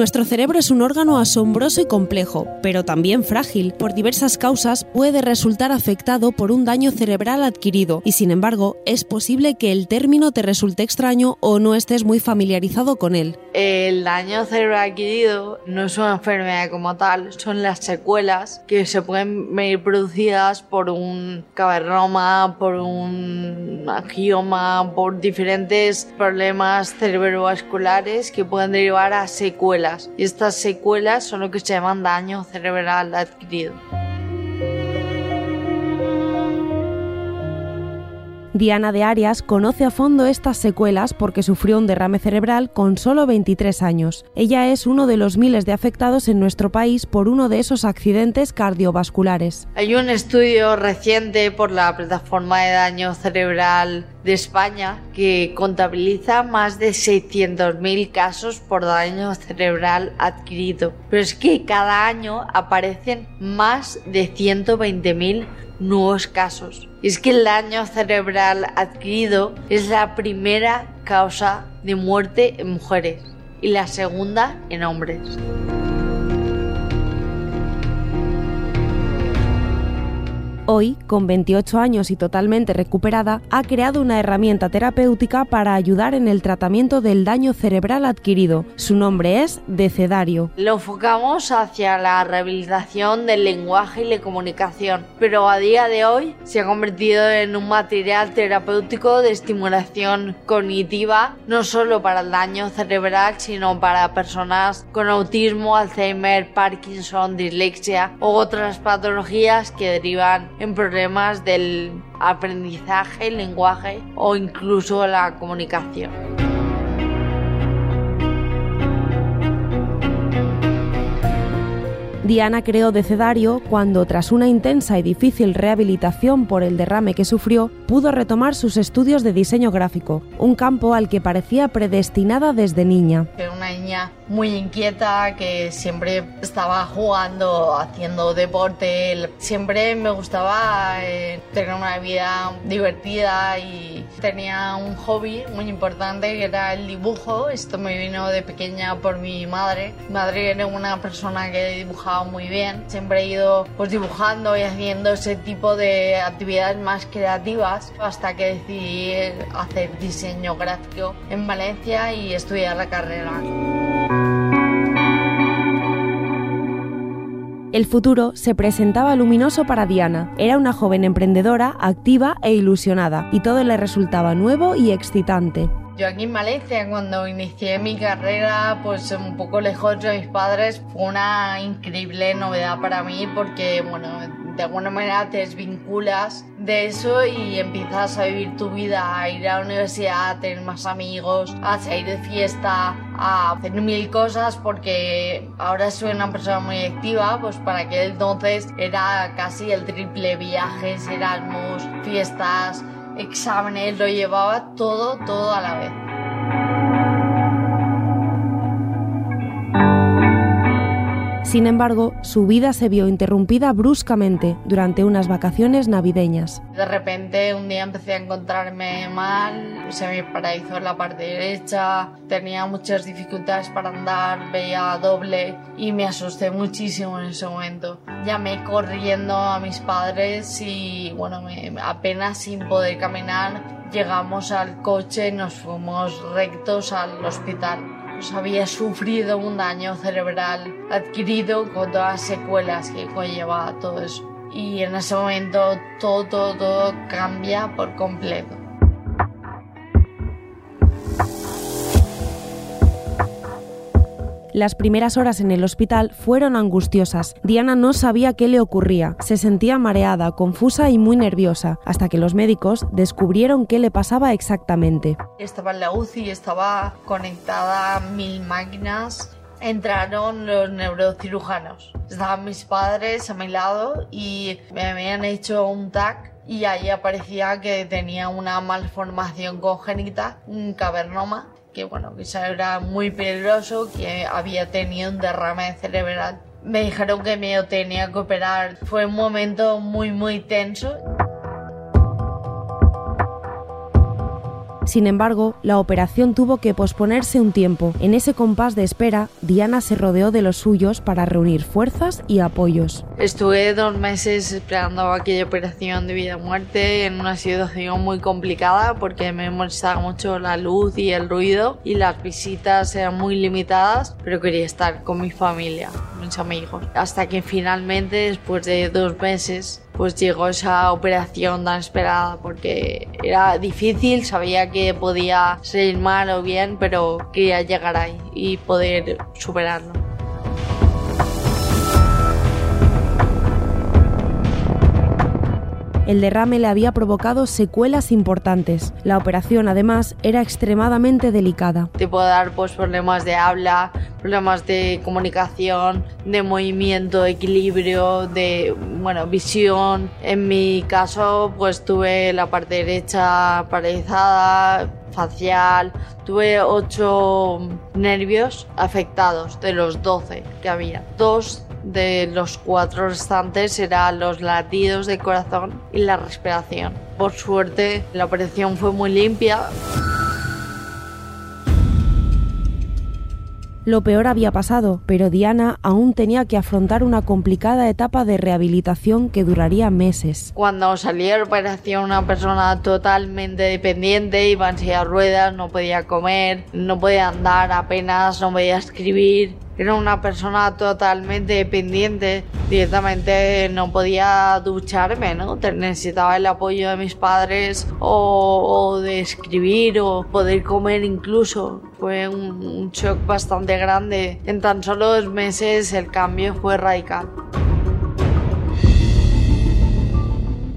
Nuestro cerebro es un órgano asombroso y complejo, pero también frágil. Por diversas causas puede resultar afectado por un daño cerebral adquirido y sin embargo es posible que el término te resulte extraño o no estés muy familiarizado con él. El daño cerebral adquirido no es una enfermedad como tal, son las secuelas que se pueden venir producidas por un caverroma, por un angioma, por diferentes problemas cerebrovasculares que pueden derivar a secuelas y estas secuelas son lo que se llaman daño cerebral adquirido. Diana de Arias conoce a fondo estas secuelas porque sufrió un derrame cerebral con solo 23 años. Ella es uno de los miles de afectados en nuestro país por uno de esos accidentes cardiovasculares. Hay un estudio reciente por la plataforma de daño cerebral de España que contabiliza más de 600.000 casos por daño cerebral adquirido. Pero es que cada año aparecen más de 120.000 nuevos casos. es que el daño cerebral adquirido es la primera causa de muerte en mujeres y la segunda en hombres. Hoy, con 28 años y totalmente recuperada, ha creado una herramienta terapéutica para ayudar en el tratamiento del daño cerebral adquirido. Su nombre es Decedario. Lo enfocamos hacia la rehabilitación del lenguaje y la comunicación, pero a día de hoy se ha convertido en un material terapéutico de estimulación cognitiva, no solo para el daño cerebral, sino para personas con autismo, Alzheimer, Parkinson, dislexia u otras patologías que derivan en problemas del aprendizaje, el lenguaje o incluso la comunicación. Diana creó Decedario cuando, tras una intensa y difícil rehabilitación por el derrame que sufrió, pudo retomar sus estudios de diseño gráfico, un campo al que parecía predestinada desde niña. Niña muy inquieta que siempre estaba jugando, haciendo deporte, siempre me gustaba eh, tener una vida divertida y tenía un hobby muy importante que era el dibujo. Esto me vino de pequeña por mi madre. Mi madre era una persona que dibujaba muy bien. Siempre he ido pues dibujando y haciendo ese tipo de actividades más creativas hasta que decidí hacer diseño gráfico en Valencia y estudiar la carrera. El futuro se presentaba luminoso para Diana. Era una joven emprendedora, activa e ilusionada, y todo le resultaba nuevo y excitante. Yo aquí en Valencia, cuando inicié mi carrera, pues un poco lejos de mis padres, fue una increíble novedad para mí porque, bueno, de alguna manera te desvinculas de eso y empiezas a vivir tu vida, a ir a la universidad, a tener más amigos, a salir de fiesta, a hacer mil cosas porque ahora soy una persona muy activa, pues para aquel entonces era casi el triple viajes, Erasmus, fiestas, exámenes, lo llevaba todo, todo a la vez. Sin embargo, su vida se vio interrumpida bruscamente durante unas vacaciones navideñas. De repente un día empecé a encontrarme mal, se me paralizó la parte derecha, tenía muchas dificultades para andar, veía doble y me asusté muchísimo en ese momento. Llamé corriendo a mis padres y bueno, apenas sin poder caminar llegamos al coche y nos fuimos rectos al hospital había sufrido un daño cerebral adquirido con todas las secuelas que conlleva todo eso. Y en ese momento todo, todo, todo cambia por completo. Las primeras horas en el hospital fueron angustiosas. Diana no sabía qué le ocurría. Se sentía mareada, confusa y muy nerviosa, hasta que los médicos descubrieron qué le pasaba exactamente. Estaba en la UCI, estaba conectada mil máquinas entraron los neurocirujanos. Estaban mis padres a mi lado y me habían hecho un TAC y ahí aparecía que tenía una malformación congénita, un cavernoma, que bueno, que era muy peligroso, que había tenido un derrame cerebral. Me dijeron que me tenía que operar. Fue un momento muy muy tenso. Sin embargo, la operación tuvo que posponerse un tiempo. En ese compás de espera, Diana se rodeó de los suyos para reunir fuerzas y apoyos. Estuve dos meses esperando aquella operación de vida o muerte en una situación muy complicada porque me molestaba mucho la luz y el ruido y las visitas eran muy limitadas, pero quería estar con mi familia, mis amigos. Hasta que finalmente, después de dos meses, pues llegó esa operación tan esperada porque era difícil, sabía que podía salir mal o bien, pero quería llegar ahí y poder superarlo. El derrame le había provocado secuelas importantes. La operación, además, era extremadamente delicada. Te puede dar pues, problemas de habla, problemas de comunicación, de movimiento, de equilibrio, de bueno, visión. En mi caso, pues tuve la parte derecha paralizada, facial, tuve ocho nervios afectados de los 12 que había. Dos de los cuatro restantes eran los latidos de corazón y la respiración. Por suerte, la operación fue muy limpia. Lo peor había pasado, pero Diana aún tenía que afrontar una complicada etapa de rehabilitación que duraría meses. Cuando salí de la operación, una persona totalmente dependiente, iba en silla de ruedas, no podía comer, no podía andar apenas, no podía escribir era una persona totalmente dependiente, directamente no podía ducharme, ¿no? Necesitaba el apoyo de mis padres o, de escribir o poder comer incluso. Fue un, un shock bastante grande. En tan solo dos meses el cambio fue radical.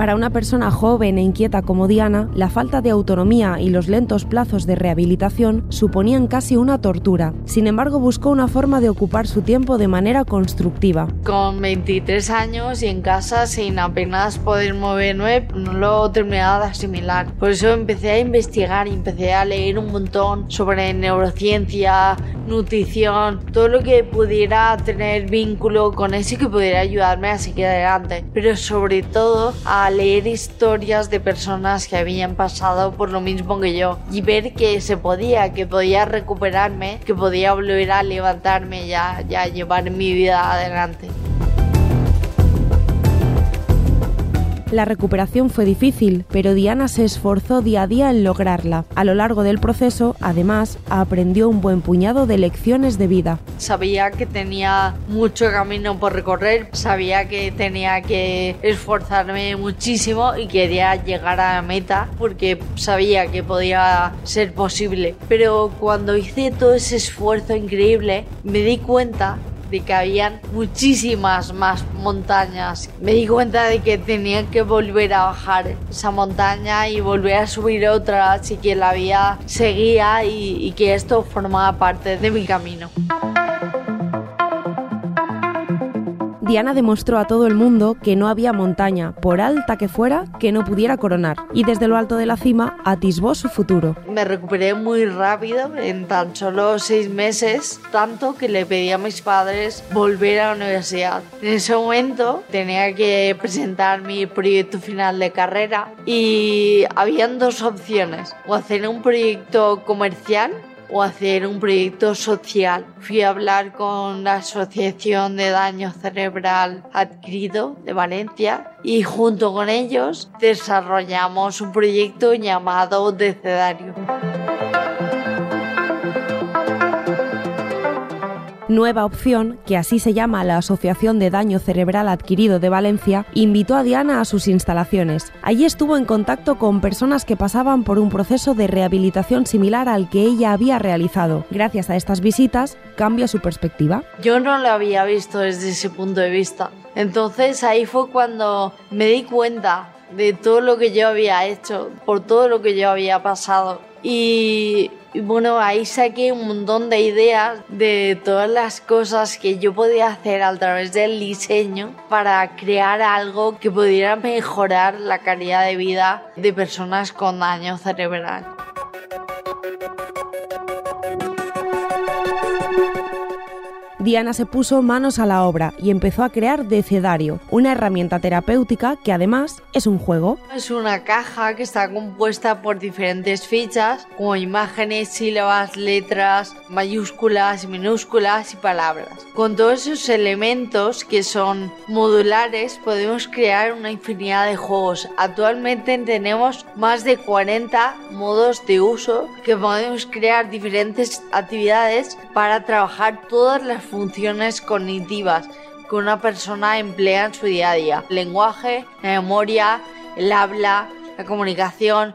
Para una persona joven e inquieta como Diana, la falta de autonomía y los lentos plazos de rehabilitación suponían casi una tortura. Sin embargo, buscó una forma de ocupar su tiempo de manera constructiva. Con 23 años y en casa sin apenas poder moverme, no lo terminaba de asimilar. Por eso empecé a investigar empecé a leer un montón sobre neurociencia, nutrición, todo lo que pudiera tener vínculo con eso y que pudiera ayudarme a seguir adelante. Pero sobre todo a leer historias de personas que habían pasado por lo mismo que yo y ver que se podía, que podía recuperarme, que podía volver a levantarme ya, ya llevar mi vida adelante. La recuperación fue difícil, pero Diana se esforzó día a día en lograrla. A lo largo del proceso, además, aprendió un buen puñado de lecciones de vida. Sabía que tenía mucho camino por recorrer, sabía que tenía que esforzarme muchísimo y quería llegar a la meta porque sabía que podía ser posible. Pero cuando hice todo ese esfuerzo increíble, me di cuenta de que habían muchísimas más montañas. Me di cuenta de que tenía que volver a bajar esa montaña y volver a subir otra, así que la vía seguía y, y que esto formaba parte de mi camino. Diana demostró a todo el mundo que no había montaña, por alta que fuera, que no pudiera coronar, y desde lo alto de la cima atisbó su futuro. Me recuperé muy rápido, en tan solo seis meses, tanto que le pedí a mis padres volver a la universidad. En ese momento tenía que presentar mi proyecto final de carrera y habían dos opciones, o hacer un proyecto comercial o hacer un proyecto social. Fui a hablar con la Asociación de Daño Cerebral Adquirido de Valencia y junto con ellos desarrollamos un proyecto llamado Decedario. Nueva Opción, que así se llama la Asociación de Daño Cerebral Adquirido de Valencia, invitó a Diana a sus instalaciones. Allí estuvo en contacto con personas que pasaban por un proceso de rehabilitación similar al que ella había realizado. Gracias a estas visitas, cambia su perspectiva. Yo no lo había visto desde ese punto de vista. Entonces ahí fue cuando me di cuenta de todo lo que yo había hecho, por todo lo que yo había pasado. Y Y bueno, ahí saqué un montón de ideas de todas las cosas que yo podía hacer a través del diseño para crear algo que pudiera mejorar la calidad de vida de personas con daño cerebral. Diana se puso manos a la obra y empezó a crear Decedario, una herramienta terapéutica que además es un juego. Es una caja que está compuesta por diferentes fichas, como imágenes, sílabas, letras, mayúsculas, minúsculas y palabras. Con todos esos elementos que son modulares podemos crear una infinidad de juegos. Actualmente tenemos más de 40 modos de uso que podemos crear diferentes actividades para trabajar todas las funciones cognitivas que una persona emplea en su día a día. Lenguaje, la memoria, el habla, la comunicación.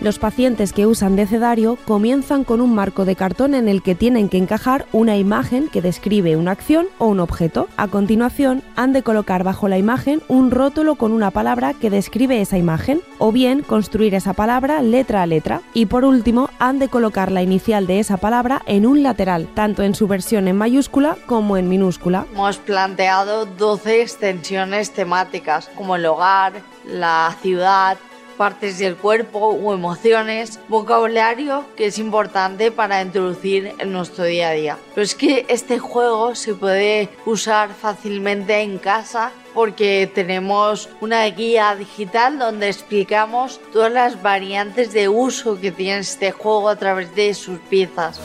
Los pacientes que usan decedario comienzan con un marco de cartón en el que tienen que encajar una imagen que describe una acción o un objeto. A continuación, han de colocar bajo la imagen un rótulo con una palabra que describe esa imagen, o bien construir esa palabra letra a letra. Y por último, han de colocar la inicial de esa palabra en un lateral, tanto en su versión en mayúscula como en minúscula. Hemos planteado 12 extensiones temáticas, como el hogar, la ciudad, partes del cuerpo o emociones, vocabulario que es importante para introducir en nuestro día a día. Pero es que este juego se puede usar fácilmente en casa porque tenemos una guía digital donde explicamos todas las variantes de uso que tiene este juego a través de sus piezas.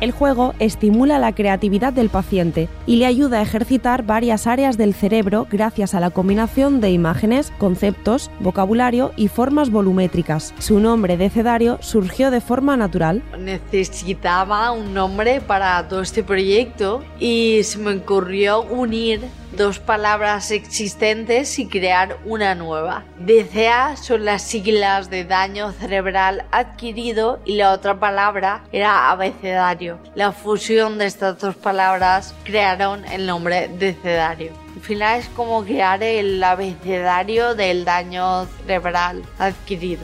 El juego estimula la creatividad del paciente y le ayuda a ejercitar varias áreas del cerebro gracias a la combinación de imágenes, conceptos, vocabulario y formas volumétricas. Su nombre de Cedario surgió de forma natural. Necesitaba un nombre para todo este proyecto y se me ocurrió unir dos palabras existentes y crear una nueva. DCA son las siglas de daño cerebral adquirido y la otra palabra era abecedario. La fusión de estas dos palabras crearon el nombre de cedario. Al final es como crear el abecedario del daño cerebral adquirido.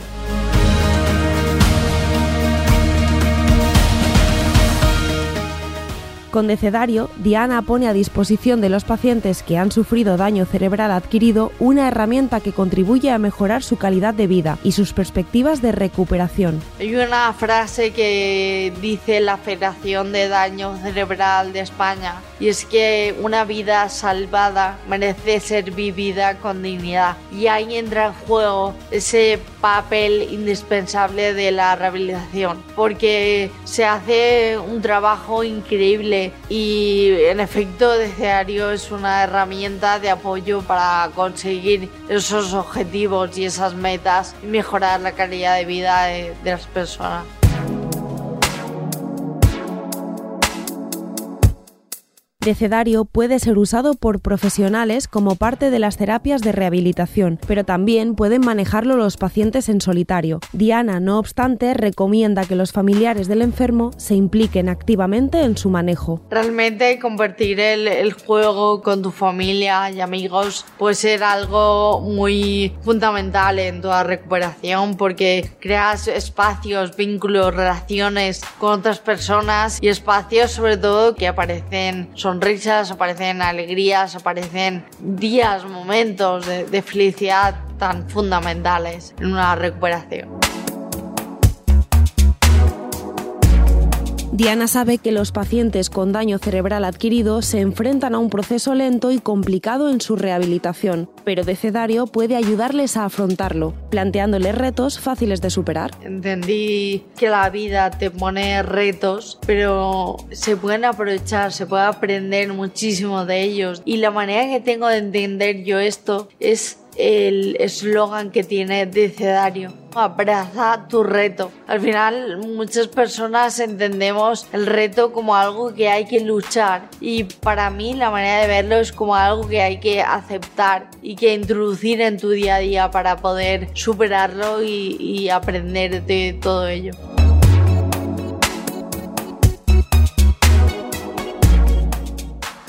Con Decedario, Diana pone a disposición de los pacientes que han sufrido daño cerebral adquirido una herramienta que contribuye a mejorar su calidad de vida y sus perspectivas de recuperación. Hay una frase que dice la Federación de Daño Cerebral de España y es que una vida salvada merece ser vivida con dignidad y ahí entra en juego ese papel indispensable de la rehabilitación porque se hace un trabajo increíble y en efecto Deseario es una herramienta de apoyo para conseguir esos objetivos y esas metas y mejorar la calidad de vida de, de las personas. Decedario puede ser usado por profesionales como parte de las terapias de rehabilitación, pero también pueden manejarlo los pacientes en solitario. Diana, no obstante, recomienda que los familiares del enfermo se impliquen activamente en su manejo. Realmente compartir el, el juego con tu familia y amigos puede ser algo muy fundamental en toda recuperación porque creas espacios, vínculos, relaciones con otras personas y espacios sobre todo que aparecen sonrisas, aparecen alegrías, aparecen días, momentos de, de felicidad tan fundamentales en una recuperación. Diana sabe que los pacientes con daño cerebral adquirido se enfrentan a un proceso lento y complicado en su rehabilitación, pero Decedario puede ayudarles a afrontarlo, planteándoles retos fáciles de superar. Entendí que la vida te pone retos, pero se pueden aprovechar, se puede aprender muchísimo de ellos. Y la manera que tengo de entender yo esto es el eslogan que tiene Decedario. Abraza tu reto. Al final muchas personas entendemos el reto como algo que hay que luchar y para mí la manera de verlo es como algo que hay que aceptar y que introducir en tu día a día para poder superarlo y, y aprender de todo ello.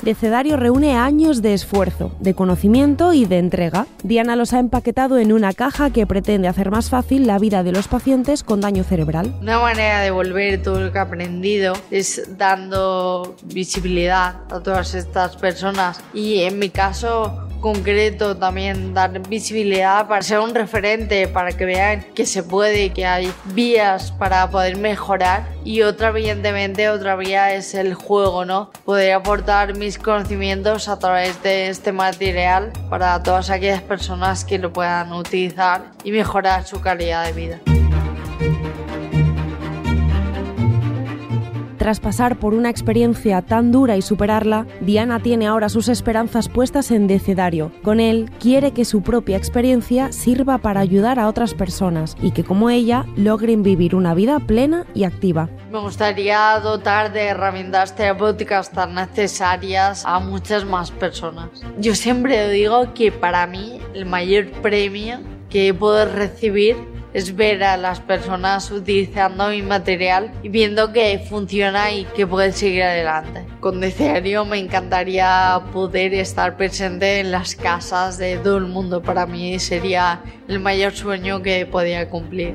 Decedario reúne años de esfuerzo, de conocimiento y de entrega. Diana los ha empaquetado en una caja que pretende hacer más fácil la vida de los pacientes con daño cerebral. Una manera de volver todo lo que he aprendido es dando visibilidad a todas estas personas y en mi caso concreto también dar visibilidad para ser un referente, para que vean que se puede, que hay vías para poder mejorar y otra evidentemente otra vía es el juego, ¿no? Poder aportar mis conocimientos a través de este material para todas aquellas personas que lo puedan utilizar y mejorar su calidad de vida. Tras pasar por una experiencia tan dura y superarla, Diana tiene ahora sus esperanzas puestas en Decedario. Con él, quiere que su propia experiencia sirva para ayudar a otras personas y que, como ella, logren vivir una vida plena y activa. Me gustaría dotar de herramientas terapéuticas tan necesarias a muchas más personas. Yo siempre digo que para mí el mayor premio que puedo recibir es ver a las personas utilizando mi material y viendo que funciona y que puede seguir adelante. Con Deceario me encantaría poder estar presente en las casas de todo el mundo. Para mí sería el mayor sueño que podía cumplir.